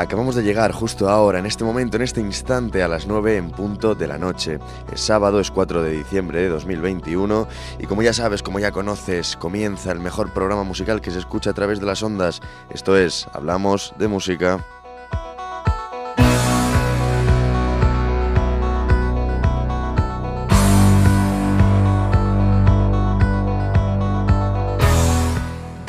Acabamos de llegar justo ahora, en este momento, en este instante, a las 9 en punto de la noche. Es sábado, es 4 de diciembre de 2021 y como ya sabes, como ya conoces, comienza el mejor programa musical que se escucha a través de las ondas. Esto es, hablamos de música.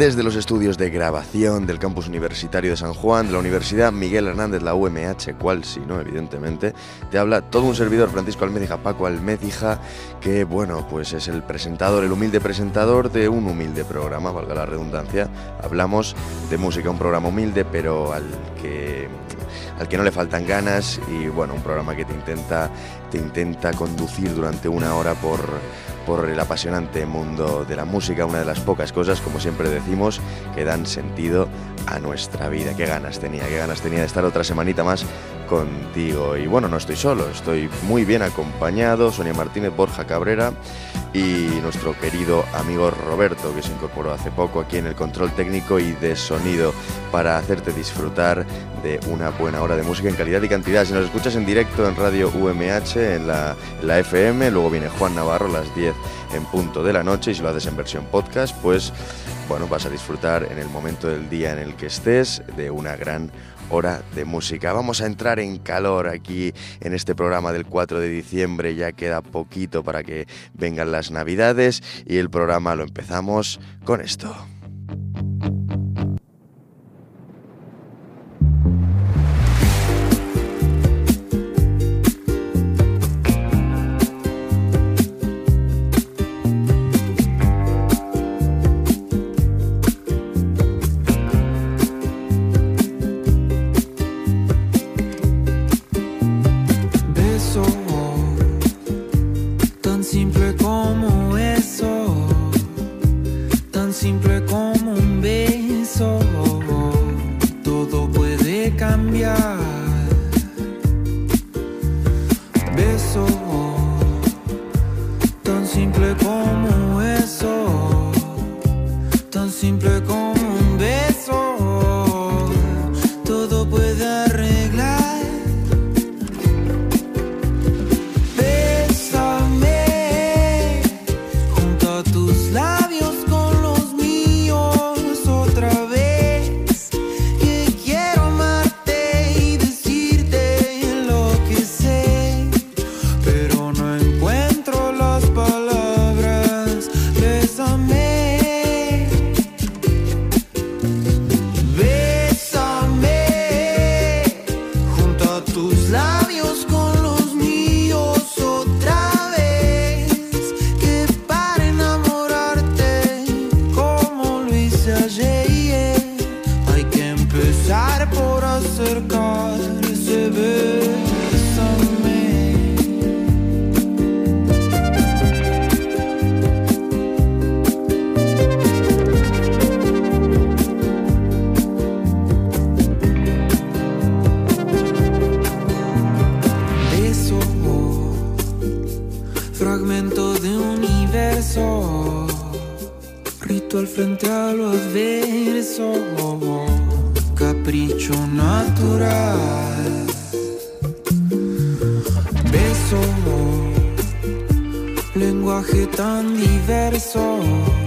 Desde los estudios de grabación del campus universitario de San Juan, de la Universidad Miguel Hernández, la UMH, cual si no, evidentemente, te habla todo un servidor, Francisco Almedija, Paco Almedija, que bueno, pues es el presentador, el humilde presentador de un humilde programa, valga la redundancia. Hablamos de música, un programa humilde, pero al que al que no le faltan ganas y bueno, un programa que te intenta, te intenta conducir durante una hora por, por el apasionante mundo de la música, una de las pocas cosas, como siempre decimos, que dan sentido a nuestra vida. Qué ganas tenía, qué ganas tenía de estar otra semanita más contigo. Y bueno, no estoy solo, estoy muy bien acompañado, Sonia Martínez, Borja Cabrera y nuestro querido amigo Roberto, que se incorporó hace poco aquí en el control técnico y de sonido para hacerte disfrutar de una buena hora de música en calidad y cantidad. Si nos escuchas en directo en Radio UMH, en la, la FM, luego viene Juan Navarro a las 10 en punto de la noche y si lo haces en versión podcast, pues bueno, vas a disfrutar en el momento del día en el que estés de una gran hora de música. Vamos a entrar en calor aquí en este programa del 4 de diciembre. Ya queda poquito para que vengan las navidades y el programa lo empezamos con esto. fragmento de universo, ritual frente a lo adverso, capricho natural, beso, lenguaje tan diverso.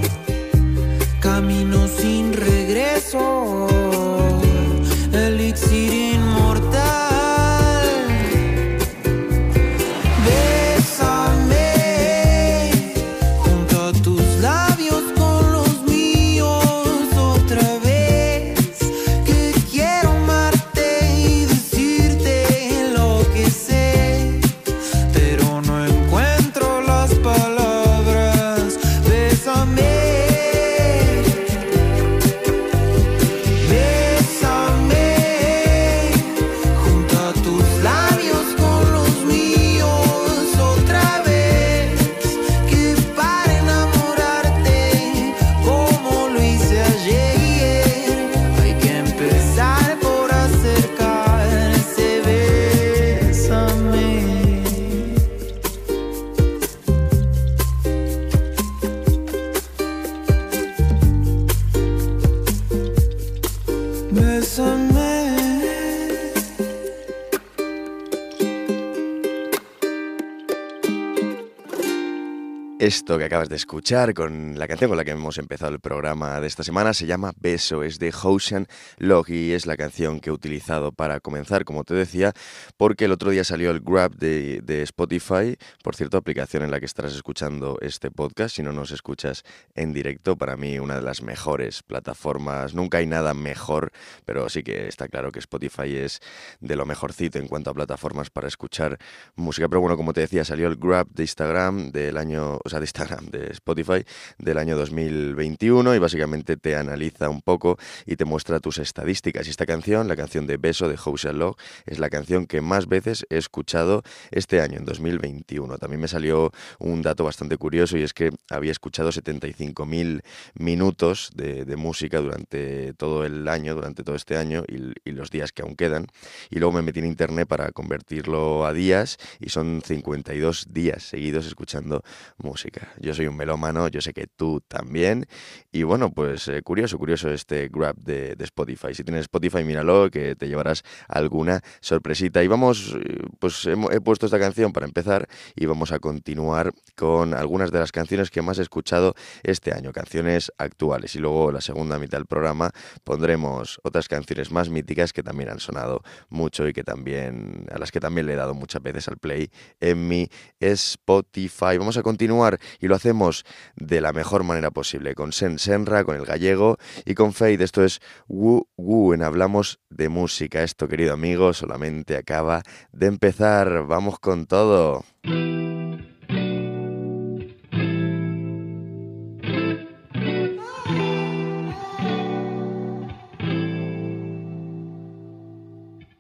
nice Que acabas de escuchar con la canción con la que hemos empezado el programa de esta semana se llama Beso, es de Ocean Log y es la canción que he utilizado para comenzar, como te decía, porque el otro día salió el Grab de, Spotify, por cierto, aplicación en la que estarás escuchando este podcast, si no nos escuchas en directo, para mí una de las mejores plataformas, nunca hay nada mejor, pero sí que está claro que Spotify es de lo mejorcito en cuanto a plataformas para escuchar música, pero bueno, como te decía, salió el Grab de Instagram del año de De Spotify, del año 2021 y básicamente te analiza un poco y te muestra tus estadísticas. Y esta canción, la canción de Beso de House Log, es la canción que más veces he escuchado este año, en 2021. También me salió un dato bastante curioso y es que había escuchado 75.000 minutos de, música durante todo el año, durante todo este año y los días que aún quedan. Y luego me metí en internet para convertirlo a días y son 52 días seguidos escuchando música. Yo soy un melómano, yo sé que tú también. Y bueno, pues eh, curioso, curioso este grab de, Spotify. Si tienes Spotify, míralo, que te llevarás alguna sorpresita. Y vamos, eh, pues he, puesto esta canción para empezar y vamos a continuar con algunas de las canciones que más he escuchado este año, canciones actuales. Y luego la segunda mitad del programa pondremos otras canciones más míticas que también han sonado mucho y que también a las que también le he dado muchas veces al play en mi Spotify. Vamos a continuar y lo hacemos de la mejor manera posible, con Sen Senra, con el gallego y con Fade. Esto es Wu Wu en Hablamos de Música. Esto, querido amigo, solamente acaba de empezar. Vamos con todo.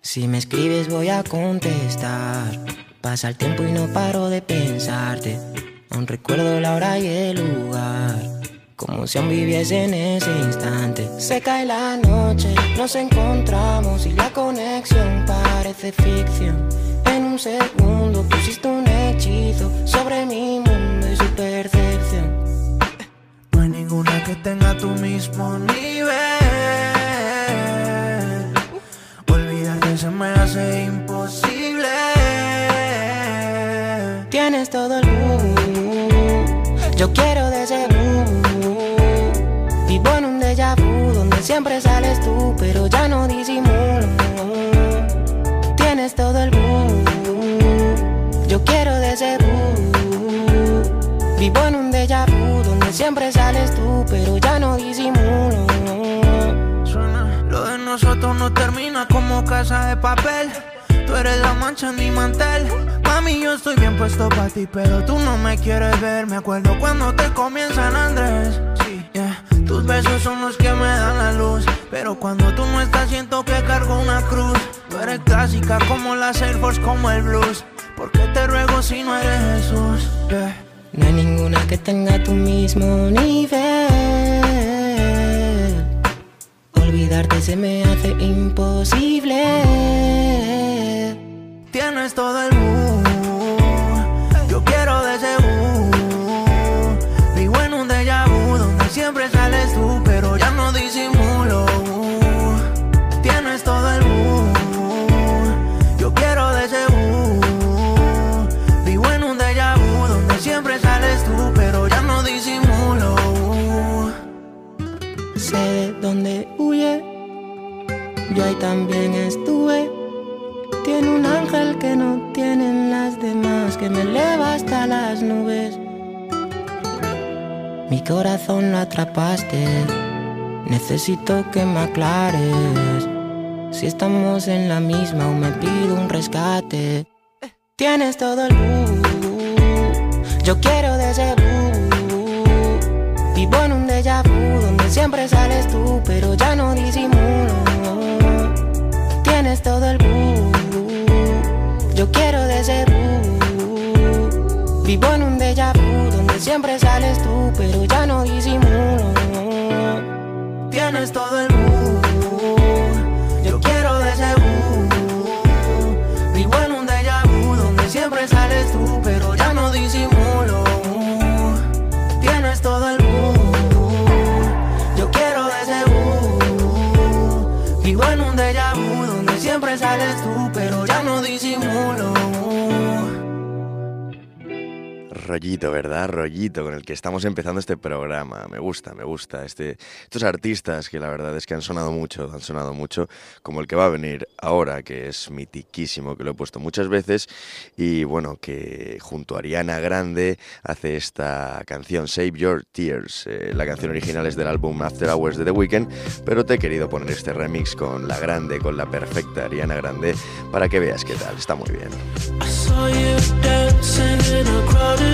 Si me escribes voy a contestar. Pasa el tiempo y no paro de pensarte. Aún recuerdo la hora y el lugar, como si aún viviese en ese instante. Se cae la noche, nos encontramos y la conexión parece ficción. En un segundo pusiste un hechizo sobre mi mundo y su percepción. No hay ninguna que tenga tu mismo nivel. Yo quiero de ese Vivo en un déjà vu donde siempre sales tú, pero ya no disimulo. Tienes todo el boom. Yo quiero de ese Vivo en un déjà vu donde siempre sales tú, pero ya no disimulo. lo de nosotros no termina como casa de papel. Eres la mancha en mi mantel. Mami, yo estoy bien puesto para ti, pero tú no me quieres ver. Me acuerdo cuando te comienzan Andrés. Sí, yeah. Tus besos son los que me dan la luz. Pero cuando tú no estás, siento que cargo una cruz. Tú eres clásica como la Air como el blues. ¿Por qué te ruego si no eres Jesús? No hay ninguna que tenga tu mismo nivel. Olvidarte se me hace imposible tienes todo el mood. Yo quiero de ese Vivo en un déjà vu donde siempre sales tú, pero ya no disimulo. Tienes todo el mood. Yo quiero de ese Vivo en un déjà vu donde siempre sales tú, pero ya no disimulo. Sé de dónde huye. Yo ahí también estuve tiene un ángel que no tienen las demás, que me eleva hasta las nubes. Mi corazón lo atrapaste, necesito que me aclares. Si estamos en la misma o me pido un rescate. Tienes todo el yo quiero de ese Vivo en un déjà vu donde siempre sales tú, pero ya no disimulo. Tienes todo el yo quiero de ese Vivo en un déjà vu donde siempre sales tú, pero ya no disimulo. Tienes todo el mood. Yo quiero de ese Vivo en un déjà vu donde siempre sales tú, pero ya no disimulo. Tienes todo el mood. Yo quiero de ese Vivo en un déjà vu donde siempre sales tú, Rollito, ¿verdad? Rollito con el que estamos empezando este programa. Me gusta, me gusta. Este, estos artistas que la verdad es que han sonado mucho, han sonado mucho, como el que va a venir ahora, que es mitiquísimo, que lo he puesto muchas veces, y bueno, que junto a Ariana Grande hace esta canción Save Your Tears. Eh, la canción original es del álbum After Hours de The Weeknd, pero te he querido poner este remix con la grande, con la perfecta Ariana Grande, para que veas qué tal. Está muy bien. You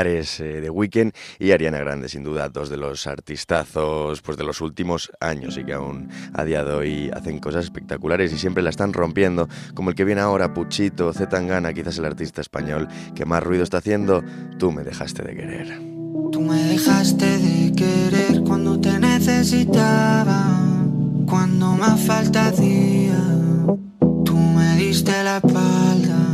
eye. Eh, y Ariana Grande, sin duda, dos de los artistazos pues, de los últimos años y que aún a día de hoy hacen cosas espectaculares y siempre la están rompiendo, como el que viene ahora, Puchito, Zetangana, quizás el artista español que más ruido está haciendo, Tú me dejaste de querer. Tú me dejaste de querer cuando te necesitaba, cuando más falta hacía, tú me diste la espalda.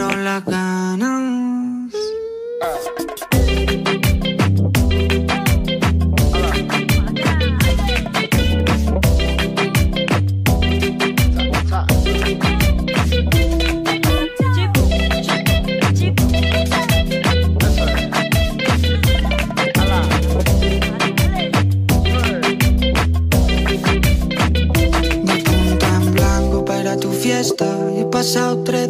la cana en blanco para tu fiesta y pasa otra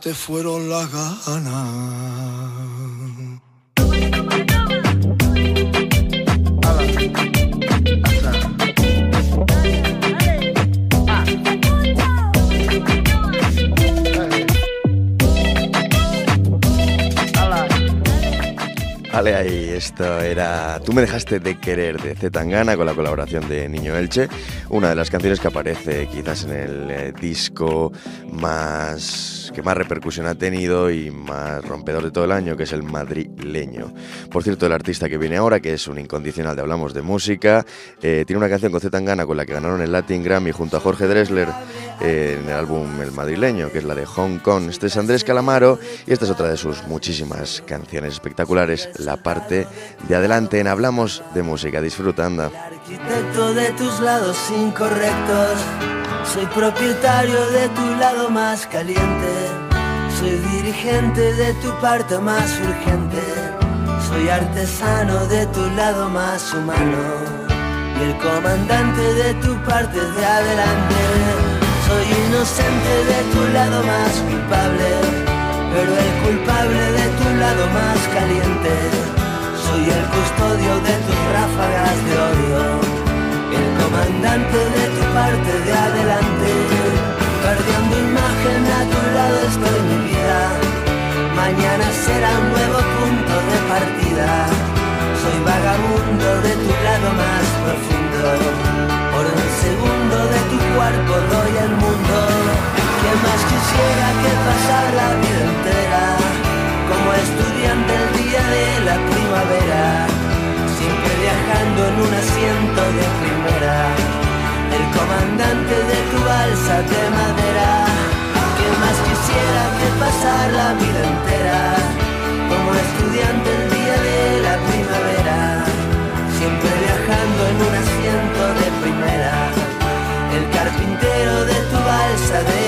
Te fueron las ganas. Vale, ahí, esto era Tú me dejaste de querer de Z Tangana con la colaboración de Niño Elche, una de las canciones que aparece quizás en el eh, disco más que más repercusión ha tenido y más rompedor de todo el año, que es el madrileño. Por cierto, el artista que viene ahora, que es un incondicional de Hablamos de Música, eh, tiene una canción con Z Tangana con la que ganaron el Latin Grammy junto a Jorge Dressler en el álbum El Madrileño, que es la de Hong Kong. Este es Andrés Calamaro y esta es otra de sus muchísimas canciones espectaculares, la parte de adelante en Hablamos de Música. Disfruta, anda. Arquitecto de tus lados incorrectos, soy propietario de tu lado más caliente, soy dirigente de tu parte más urgente, soy artesano de tu lado más humano. Y el comandante de tu parte de adelante, soy inocente de tu lado más culpable, pero el culpable de tu lado más caliente. Soy el custodio de tus ráfagas de odio, el comandante de tu parte de adelante, perdiendo imagen a tu lado estoy. Mañana será un nuevo punto de partida. Soy vagabundo de tu lado más profundo. Por un segundo de tu cuerpo doy el mundo. Que más quisiera que pasar la vida entera como estudiante el día de la primavera, siempre viajando en un asiento de primera, el comandante de tu balsa de madera, más quisiera que pasar la vida entera, como estudiante el día de la primavera, siempre viajando en un asiento de primera, el carpintero de tu balsa de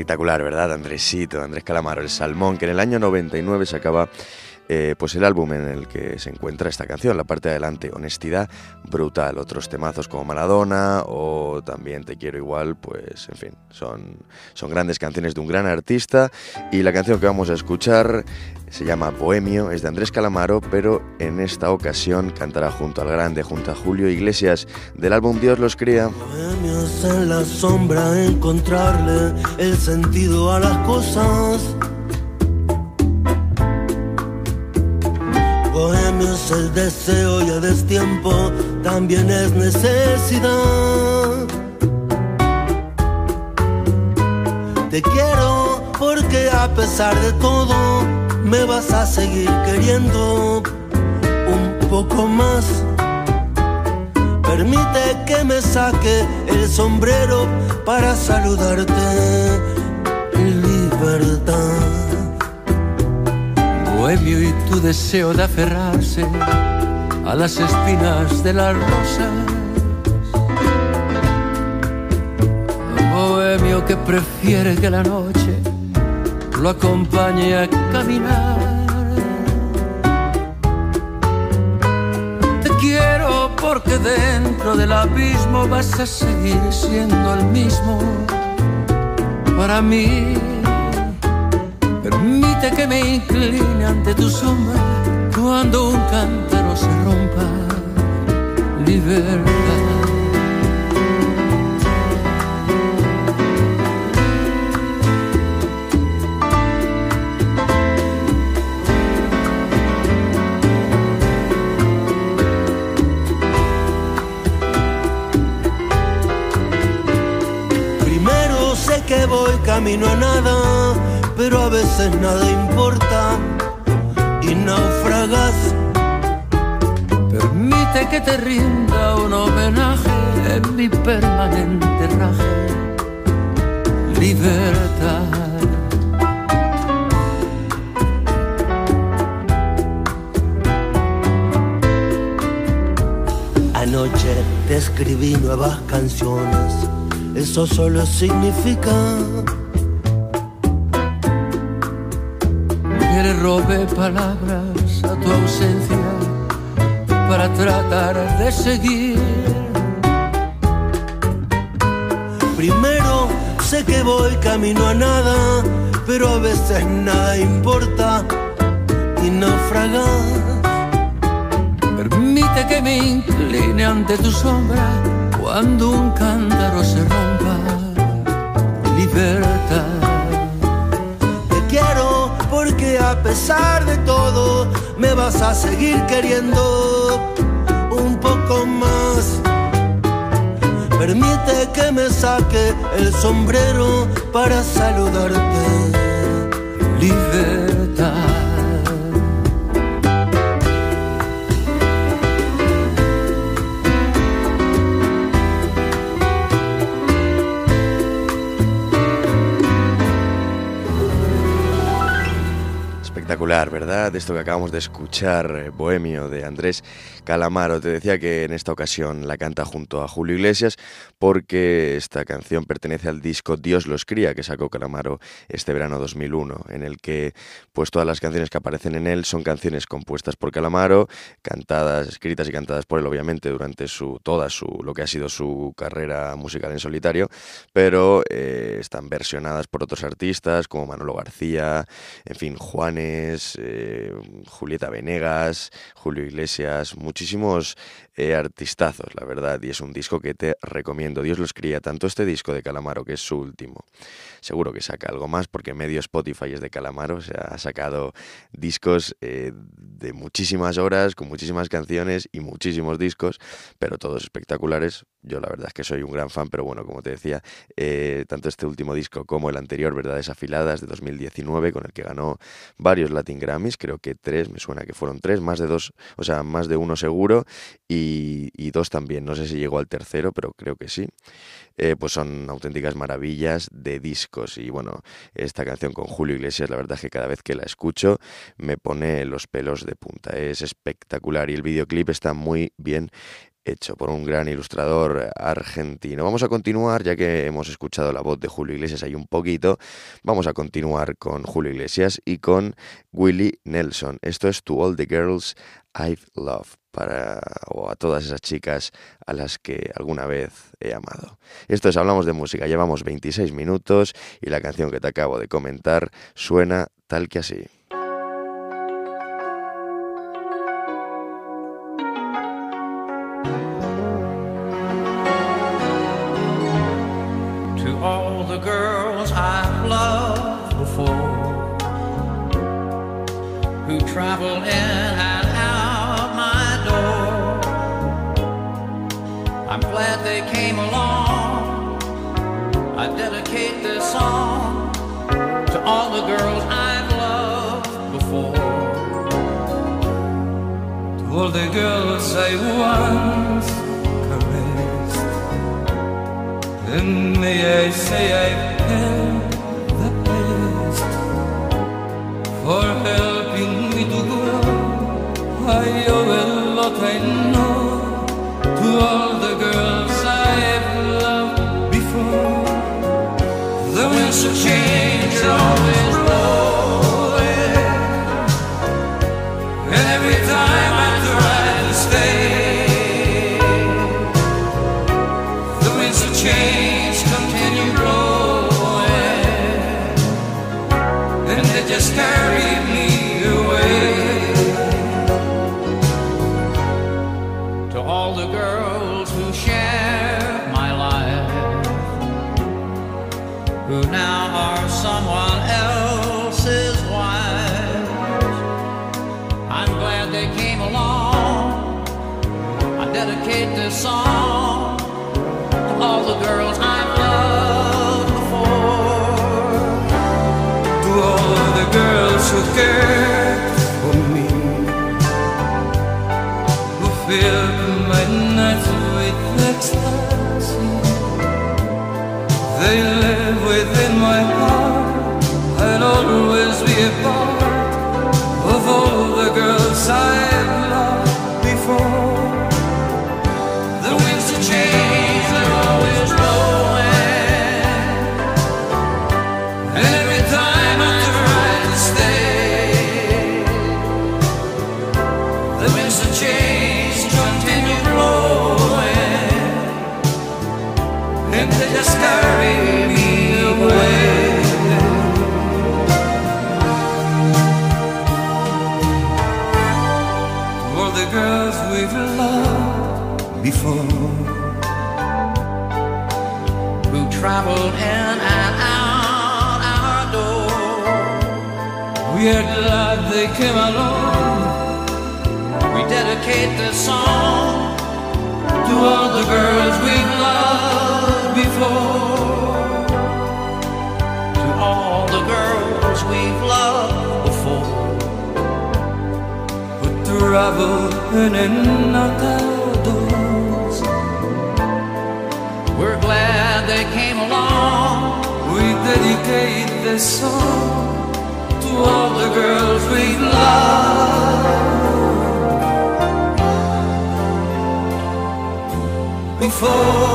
Espectacular, ¿verdad? Andresito, Andrés Calamaro, el Salmón, que en el año 99 sacaba eh, pues el álbum en el que se encuentra esta canción, la parte de adelante, Honestidad Brutal. Otros temazos como Maradona o también Te Quiero Igual, pues en fin, son, son grandes canciones de un gran artista. Y la canción que vamos a escuchar se llama Bohemio, es de Andrés Calamaro, pero en esta ocasión cantará junto al grande, junto a Julio Iglesias, del álbum Dios los cría. Bohemios en la sombra, encontrarle el sentido a las cosas. Es el deseo y a destiempo también es necesidad. Te quiero porque a pesar de todo me vas a seguir queriendo un poco más. Permite que me saque el sombrero para saludarte. Libertad. Bohemio y tu deseo de aferrarse a las espinas de las rosas. Bohemio que prefiere que la noche lo acompañe a caminar. Te quiero porque dentro del abismo vas a seguir siendo el mismo para mí. Que me incline ante tu sombra cuando un cántaro se rompa. Libertad. Que voy camino a nada, pero a veces nada importa y naufragas. Permite que te rinda un homenaje en mi permanente raje. Libertad. Anoche te escribí nuevas canciones, eso solo significa robé palabras a tu ausencia para tratar de seguir. Primero sé que voy camino a nada, pero a veces nada importa y naufragas. Permite que me incline ante tu sombra cuando un cántaro se rompa. Libertad. A pesar de todo me vas a seguir queriendo un poco más. Permite que me saque el sombrero para saludarte. Espectacular, ¿verdad? Esto que acabamos de escuchar, eh, Bohemio, de Andrés Calamaro. Te decía que en esta ocasión la canta junto a Julio Iglesias porque esta canción pertenece al disco Dios los cría que sacó Calamaro este verano 2001, en el que pues todas las canciones que aparecen en él son canciones compuestas por Calamaro, cantadas, escritas y cantadas por él obviamente durante su toda su lo que ha sido su carrera musical en solitario, pero eh, están versionadas por otros artistas como Manolo García, en fin, Juanes Eh, Julieta Venegas, Julio Iglesias, muchísimos eh, artistazos, la verdad, y es un disco que te recomiendo. Dios los cría, tanto este disco de Calamaro, que es su último. Seguro que saca algo más, porque medio Spotify es de Calamaro, o sea, ha sacado discos eh, de muchísimas horas, con muchísimas canciones y muchísimos discos, pero todos espectaculares. Yo la verdad es que soy un gran fan, pero bueno, como te decía, eh, tanto este último disco como el anterior, Verdades Afiladas, de 2019, con el que ganó varios Latin Grammys, creo que tres, me suena que fueron tres, más de dos, o sea, más de uno seguro, y, dos también, no sé si llegó al tercero, pero creo que sí. Eh, pues son auténticas maravillas de discos. Y bueno, esta canción con Julio Iglesias, la verdad es que cada vez que la escucho me pone los pelos de punta. Es espectacular y el videoclip está muy bien hecho por un gran ilustrador argentino. Vamos a continuar, ya que hemos escuchado la voz de Julio Iglesias ahí un poquito, vamos a continuar con Julio Iglesias y con Willie Nelson. Esto es To All the Girls I've Loved para o a todas esas chicas a las que alguna vez he amado. Esto es Hablamos de Música, llevamos 26 minutos y la canción que te acabo de comentar suena tal que así. All the girls I once caressed. And may I say I've had the best for helping me to grow. I owe a lot I know to all the girls I've loved before. The winds of change They who traveled in and out our door. We are glad they came along. We dedicate this song to all the girls we've loved before. To all the girls we've loved before. Who travel in and out dedicate this song to all the girls we've loved before.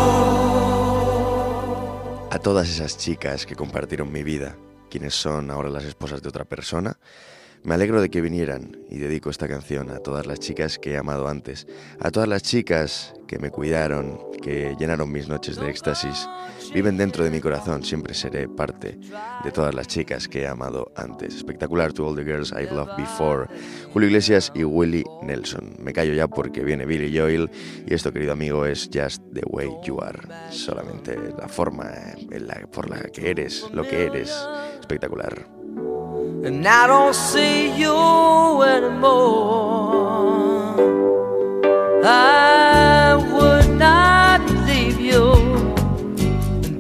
A todas esas chicas que compartieron mi vida, quienes son ahora las esposas de otra persona, Me alegro de que vinieran y dedico esta canción a todas las chicas que he amado antes, a todas las chicas que me cuidaron, que llenaron mis noches de éxtasis, viven dentro de mi corazón, siempre seré parte de todas las chicas que he amado antes. Espectacular to all the girls I've loved before. Julio Iglesias y Willie Nelson. Me callo ya porque viene Billy Joel y esto, querido amigo, es Just the Way You Are. Solamente la forma en la, por la que eres, lo que eres. Espectacular.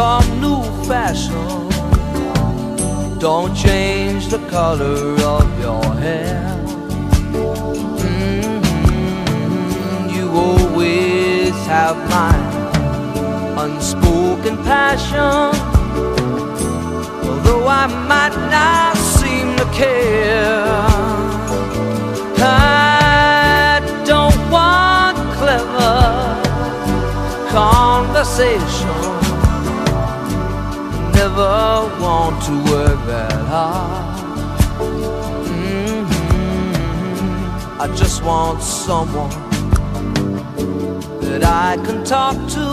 Some new fashion. Don't change the color of your hair. Mhm, You always have my unspoken passion. Although I might not seem to care, I don't want clever conversation. Never want to work that hard. Mhm. I just want someone that I can talk to.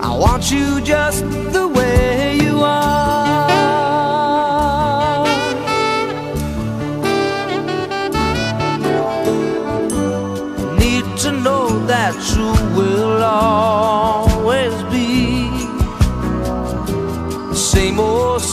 I want you just the way you are. Need to know that you will always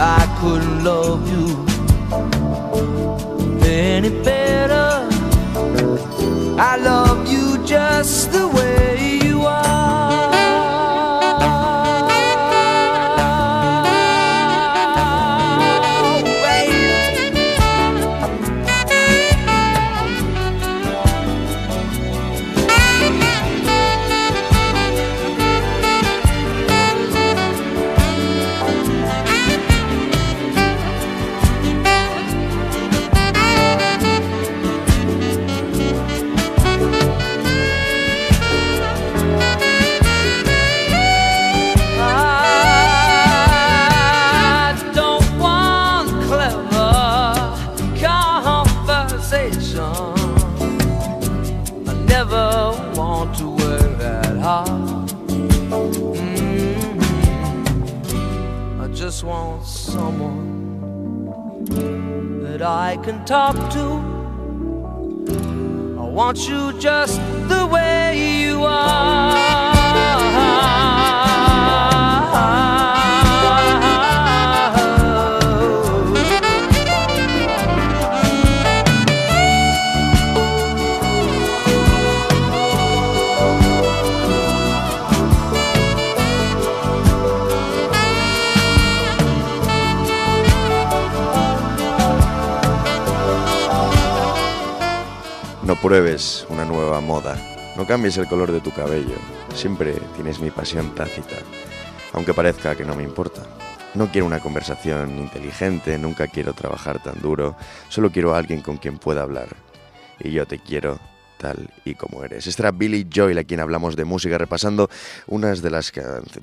I couldn't love you any better. I love you just the way want you just the way you are. Pruebes una nueva moda, no cambies el color de tu cabello, siempre tienes mi pasión tácita, aunque parezca que no me importa. No quiero una conversación inteligente, nunca quiero trabajar tan duro, solo quiero a alguien con quien pueda hablar. Y yo te quiero tal y como eres. Esta era Billy Joel, a quien hablamos de música, repasando unas de las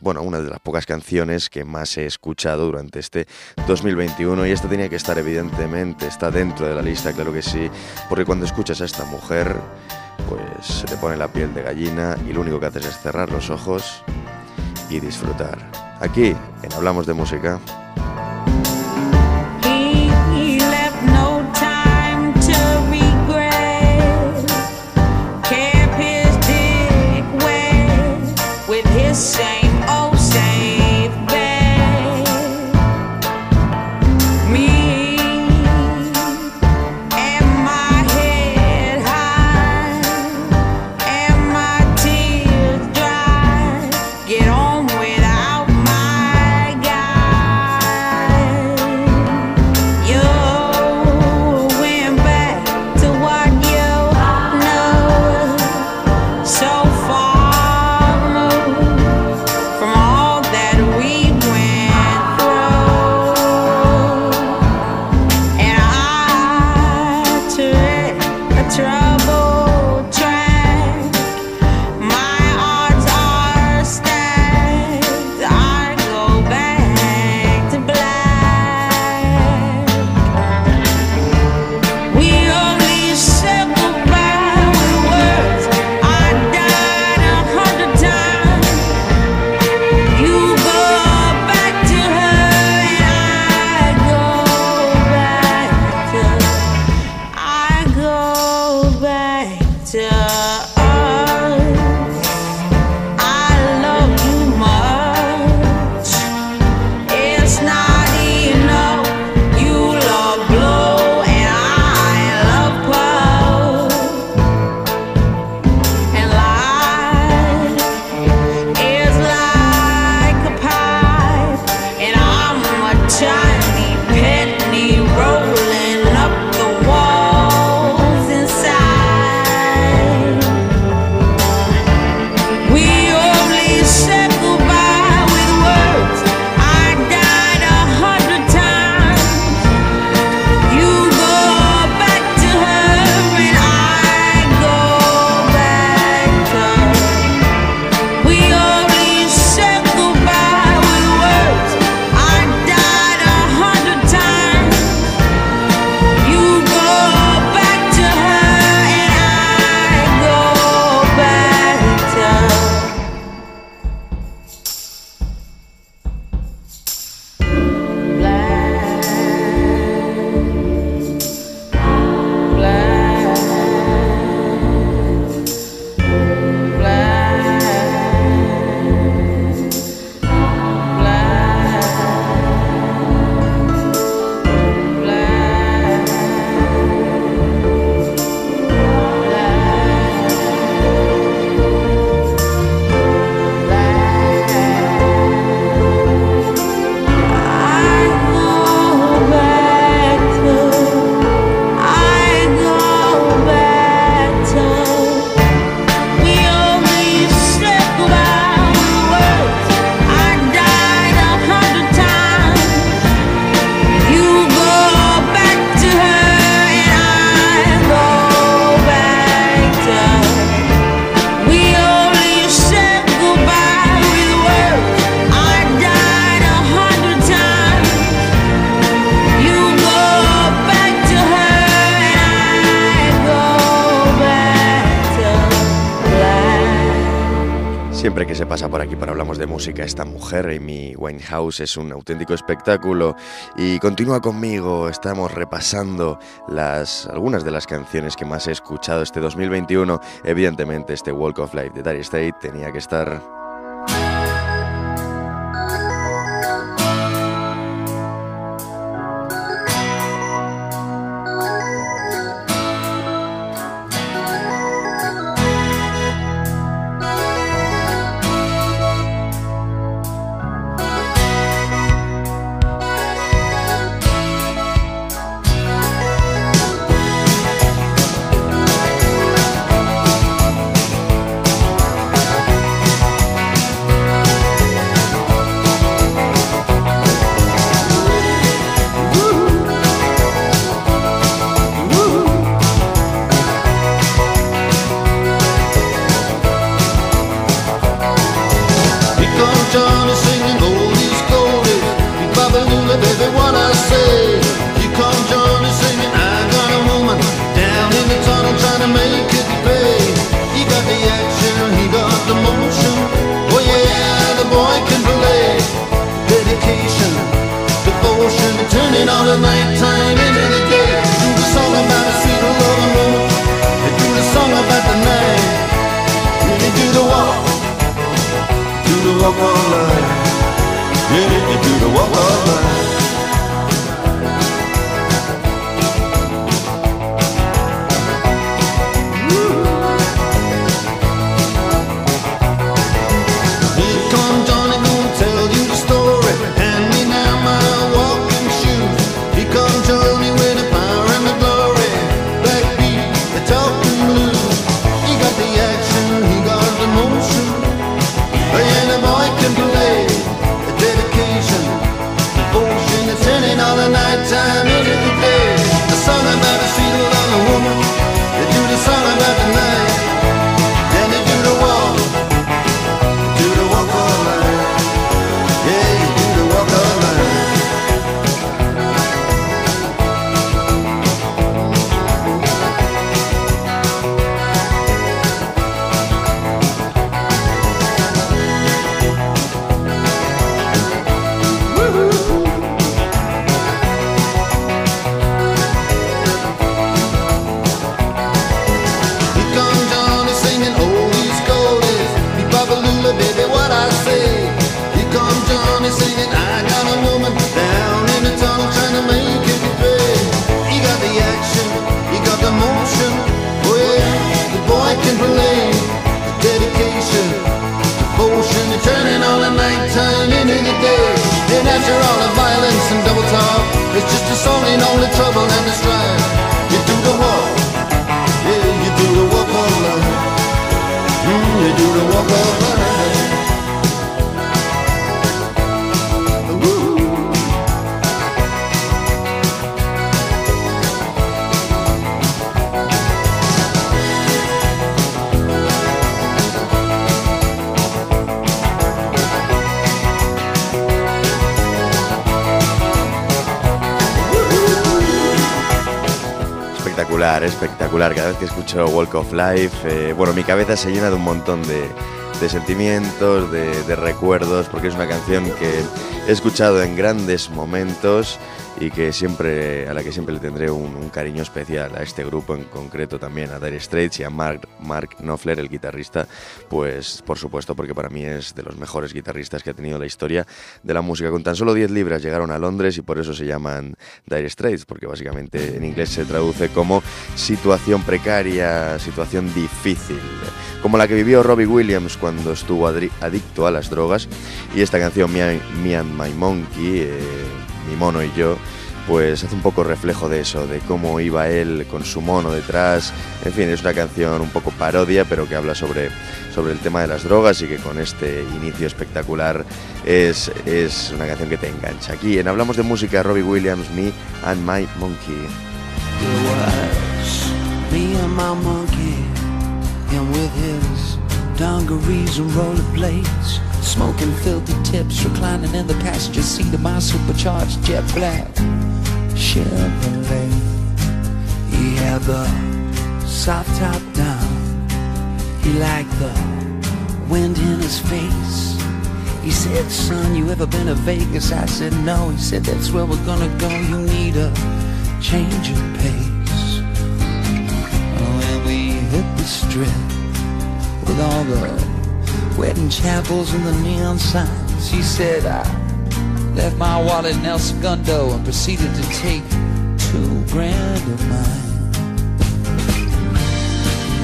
bueno, una de las pocas canciones que más he escuchado durante este 2021 y esta tenía que estar evidentemente, está dentro de la lista, claro que sí, porque cuando escuchas a esta mujer, pues se te pone la piel de gallina y lo único que haces es cerrar los ojos y disfrutar. Aquí en Hablamos de Música. esta mujer, Amy Winehouse, es un auténtico espectáculo y continúa conmigo, estamos repasando las, algunas de las canciones que más he escuchado este 2021, evidentemente este Walk of Life de Dire State tenía que estar the into the day. Do the song about a do the song about the night. Do the walk, do the walk. Yeah, they do the walk life. You do the walk. Yeah, you do the walk of life. Mm, you do the walk of life. Espectacular. Cada vez que escucho Walk of Life, eh, bueno, mi cabeza se llena de un montón de, de sentimientos, de recuerdos, porque es una canción que he escuchado en grandes momentos y que siempre, a la que siempre le tendré un, un cariño especial a este grupo en concreto también, a Dire Straits y a Mark, Mark Knopfler, el guitarrista, pues por supuesto porque para mí es de los mejores guitarristas que ha tenido la historia de la música. Con tan solo 10 libras llegaron a Londres y por eso se llaman Dire Straits, porque básicamente en inglés se traduce como situación precaria, situación difícil, como la que vivió Robbie Williams cuando estuvo adicto a las drogas y esta canción Me and My Monkey, eh, mi mono y yo, pues hace un poco reflejo de eso, de cómo iba él con su mono detrás. En fin, es una canción un poco parodia, pero que habla sobre, sobre el tema de las drogas y que con este inicio espectacular es, es una canción que te engancha. Aquí en Hablamos de Música, Robbie Williams, Me and My Monkey. Dungarees and rollerblades, smoking filthy tips, reclining in the passenger seat of my supercharged jet black Chevrolet. He had the soft top down, he liked the wind in his face. He said, son, you ever been to Vegas? I said, no. He said, that's where we're gonna go. You need a change of pace. When we hit the strip with all the wedding chapels and the neon signs, he said, I left my wallet in El Segundo and proceeded to take two grand of mine.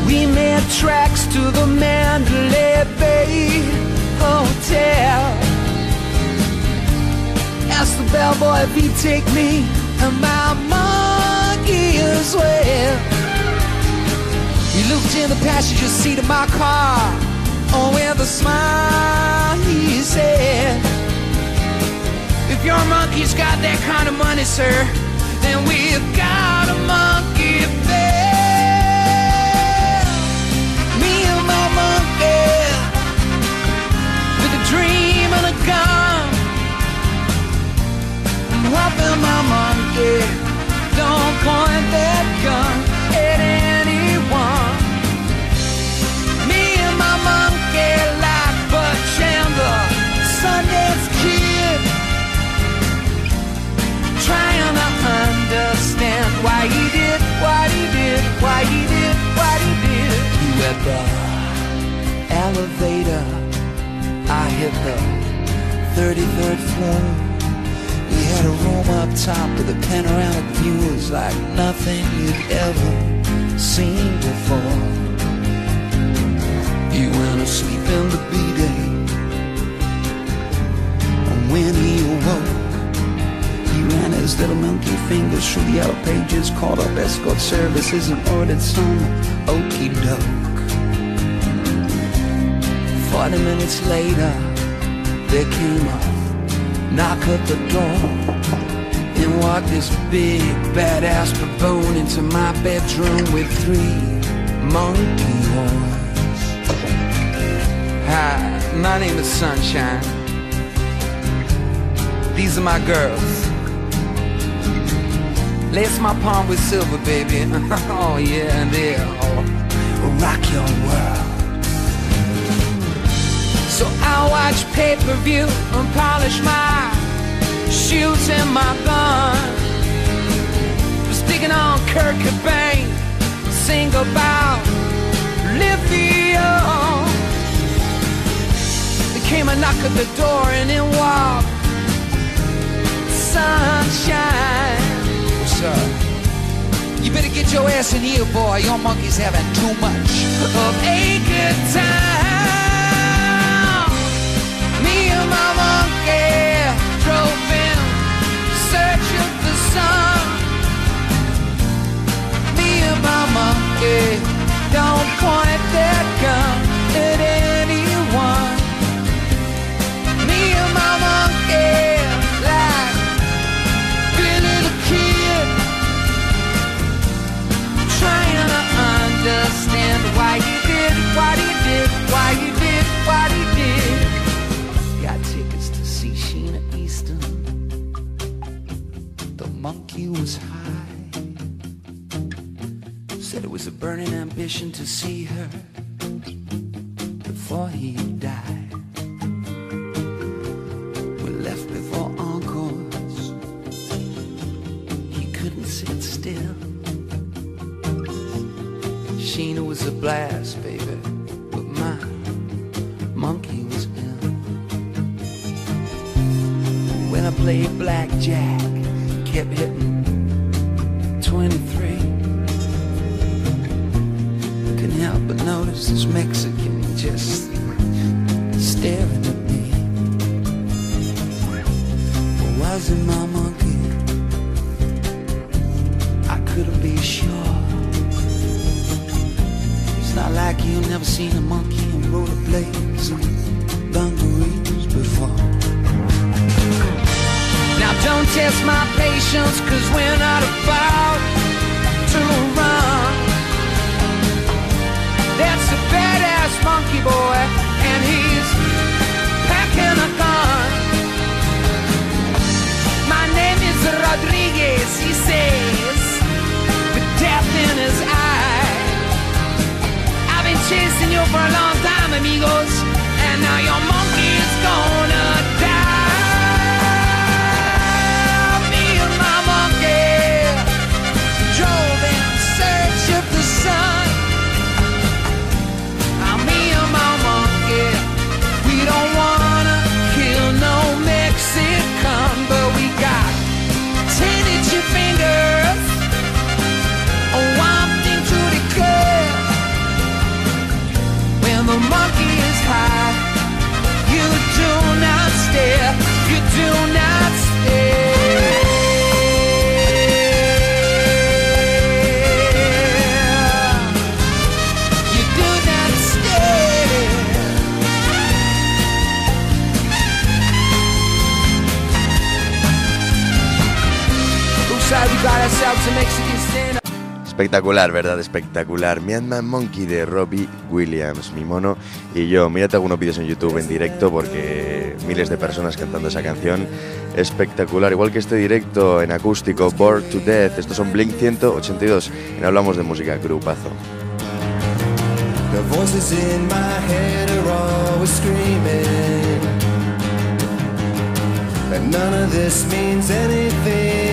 We made tracks to the Mandalay Bay Hotel. Asked the bellboy if he'd take me and my monkey as well. He looked in the passenger seat of my car. Oh, with a smile, he said, If your monkey's got that kind of money, sir, then we've got a monkey bed. Me and my monkey, with a dream and a gun. I'm hoping my monkey don't point that gun why he did what he did. You at the elevator, I hit the 33rd floor. We had a room up top with a panoramic view. It was like nothing you'd ever seen before. Little monkey fingers through the yellow pages, called up escort services and ordered some okey doke. Forty minutes later, there came a knock at the door. And walked this big badass baboon into my bedroom with three monkey horns. Hi, my name is Sunshine. These are my girls. Lace my palm with silver, baby. oh yeah, and they'll oh, rock your world. So I watch pay-per-view and polish my shoes and my gun. Sticking on Kurt Cobain, sing about lithium. There came a knock at the door and in walked sunshine. Up? You better get your ass in here, boy. Your monkey's having too much of a good time. Me and my monkey drove in search of the sun. Me and my monkey don't point ambition to see her before he Espectacular, ¿verdad? Espectacular. Myanmar Monkey de Robbie Williams, mi mono y yo. Mírate algunos vídeos en YouTube en directo porque miles de personas cantando esa canción. Espectacular. Igual que este directo en acústico, Bored to Death. Estos son Blink 182. En Hablamos de Música, grupazo. None of this means anything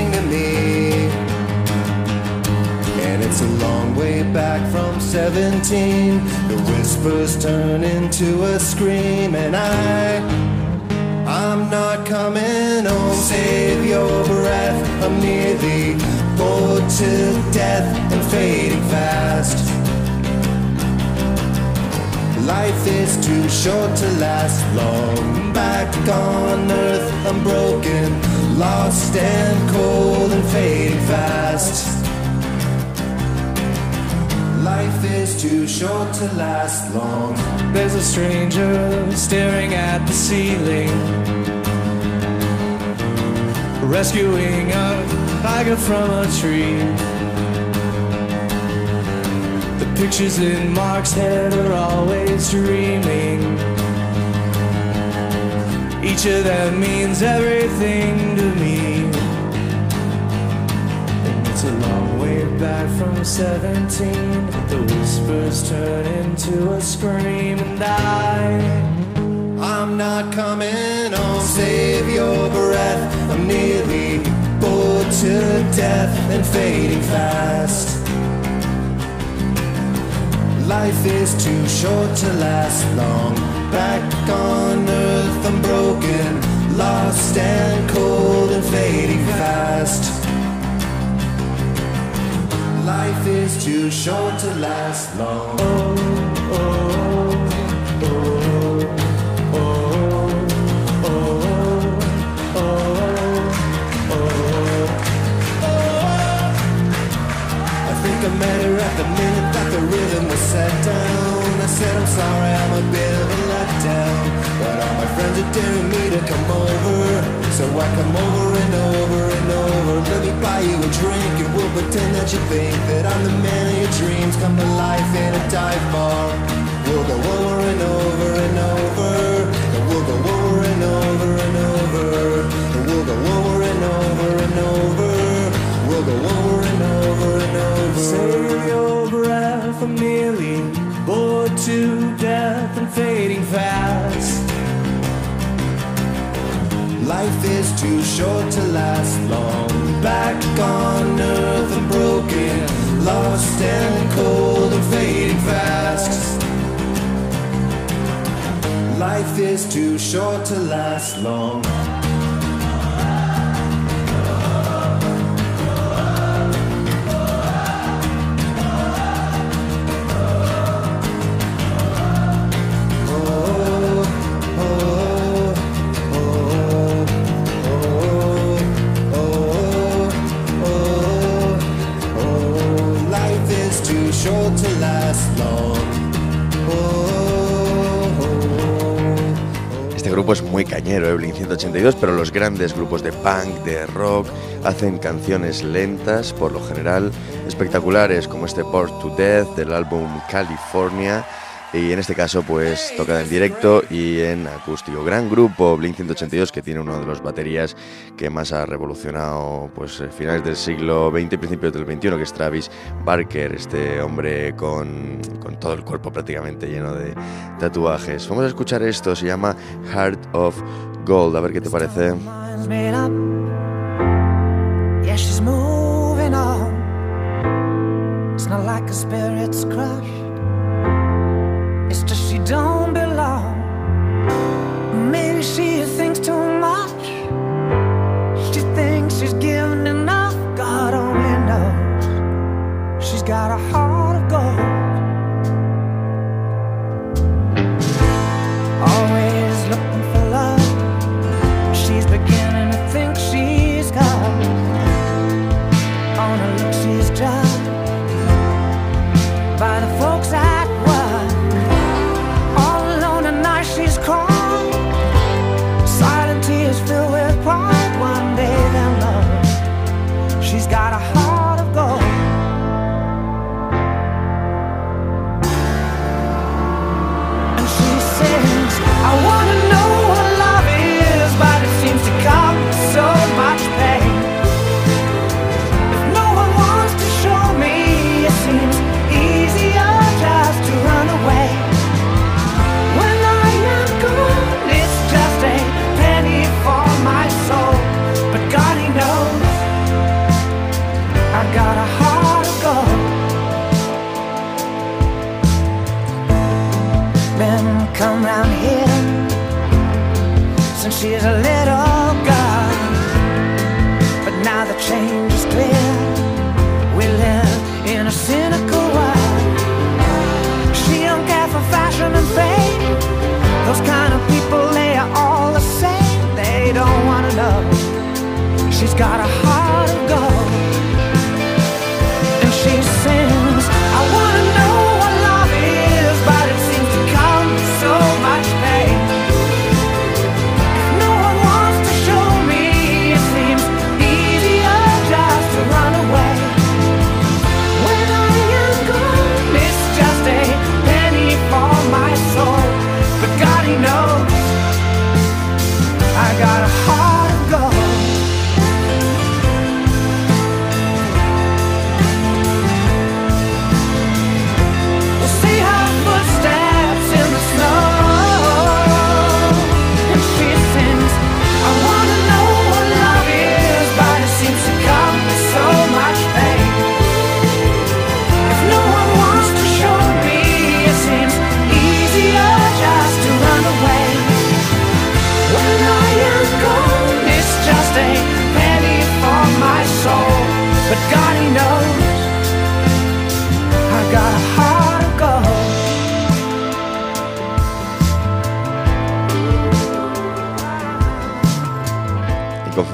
it's a long way back from 17. The whispers turn into a scream, and I, I'm not coming home. Save your breath. I'm nearly bored to death and fading fast. Life is too short to last long. Back on earth, I'm broken, lost and cold and fading fast. Life is too short to last long. There's a stranger staring at the ceiling, rescuing a tiger from a tree. The pictures in Mark's head are always dreaming. Each of them means everything to me. It's a long way back from 17. The whispers turn into a scream, and I. I'm not coming home. Save your breath. I'm nearly bored to death and fading fast. Life is too short to last long. Back on earth, I'm broken, lost and cold and fading fast. Life is too short to last long. I think I met her at the minute that the rhythm was set down. I said, I'm sorry, I'm a bit of a letdown. But all my friends are daring me to come over. So I come over and over and over. Let me buy you a drink and we'll pretend that you think that I'm the man of your dreams. Come to life in a dive bar. We'll go over and over and over. And we'll go over and over and over. And we'll go over and over and over. We'll go over and over and over. Save your breath, I'm nearly bored to death and fading fast. Life is too short to last long. Back on earth, I'm broken, lost and cold and fading fast. Life is too short to last long. 1982, pero los grandes grupos de punk, de rock, hacen canciones lentas, por lo general espectaculares, como este Bored to Death del álbum California. Y en este caso, pues tocada en directo y en acústico. Gran grupo, Blink 182, que tiene uno de los baterías que más ha revolucionado pues eh, finales del siglo XX y principios del XXI, que es Travis Barker, este hombre con, con todo el cuerpo prácticamente lleno de tatuajes. Vamos a escuchar esto, se llama Heart of Gold, a ver qué te parece.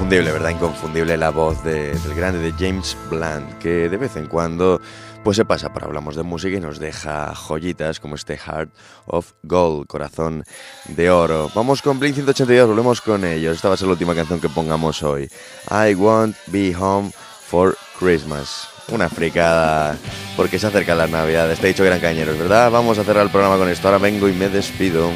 Inconfundible, ¿verdad? Inconfundible la voz de- del grande de James Blunt, que de vez en cuando pues se pasa por Hablamos de Música y nos deja joyitas como este Heart of Gold, corazón de oro. Vamos con Blink 182, volvemos con ellos. Esta va a ser la última canción que pongamos hoy. I won't be home for Christmas. Una fricada, porque se acercan las navidades. Te he dicho eran cañeros, ¿verdad? Vamos a cerrar el programa con esto. Ahora vengo y me despido.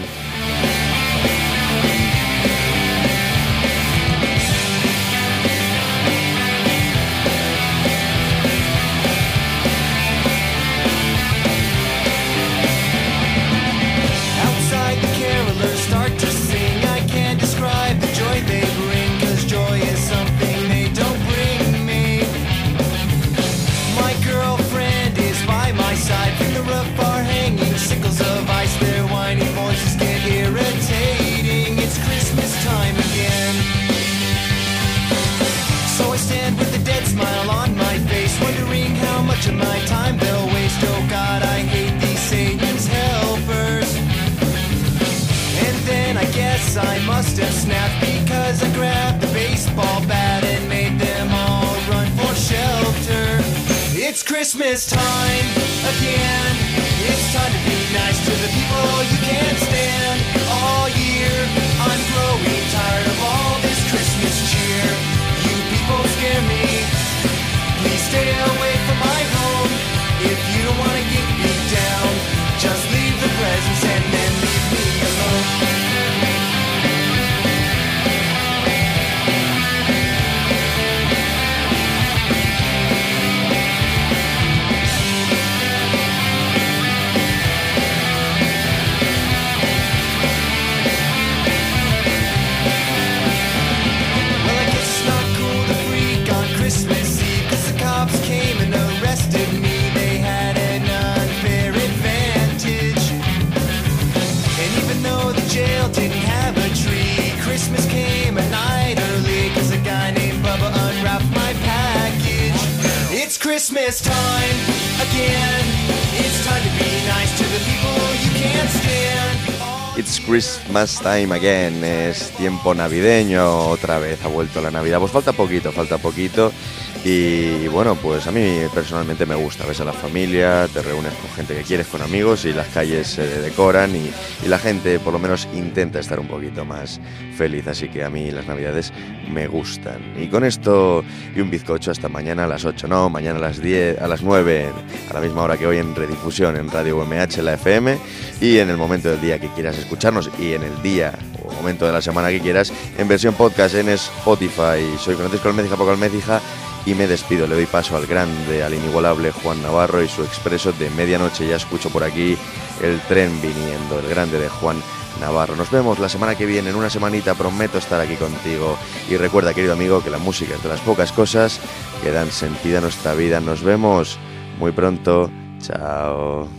Christmas time again, es tiempo navideño, otra vez ha vuelto la Navidad. Pues falta poquito, falta poquito. Y bueno, pues a mí personalmente me gusta. Ves a la familia, te reúnes con gente que quieres, con amigos y las calles se decoran y, la gente por lo menos intenta estar un poquito más feliz. Así que a mí las Navidades me gustan. Y con esto y un bizcocho hasta mañana a las 8, no, mañana a las 10, a las 9, a la misma hora que hoy en redifusión en Radio UMH, la FM y en el momento del día que quieras escucharnos y en el día o momento de la semana que quieras en versión podcast en Spotify. Soy Francisco Almecija, Paco Almecija y me despido. Le doy paso al grande, al inigualable Juan Navarro y su expreso de medianoche. Ya escucho por aquí el tren viniendo, el grande de Juan Navarro. Nos vemos la semana que viene, en una semanita prometo estar aquí contigo. Y recuerda, querido amigo, que la música es de las pocas cosas que dan sentido a nuestra vida. Nos vemos muy pronto. Chao.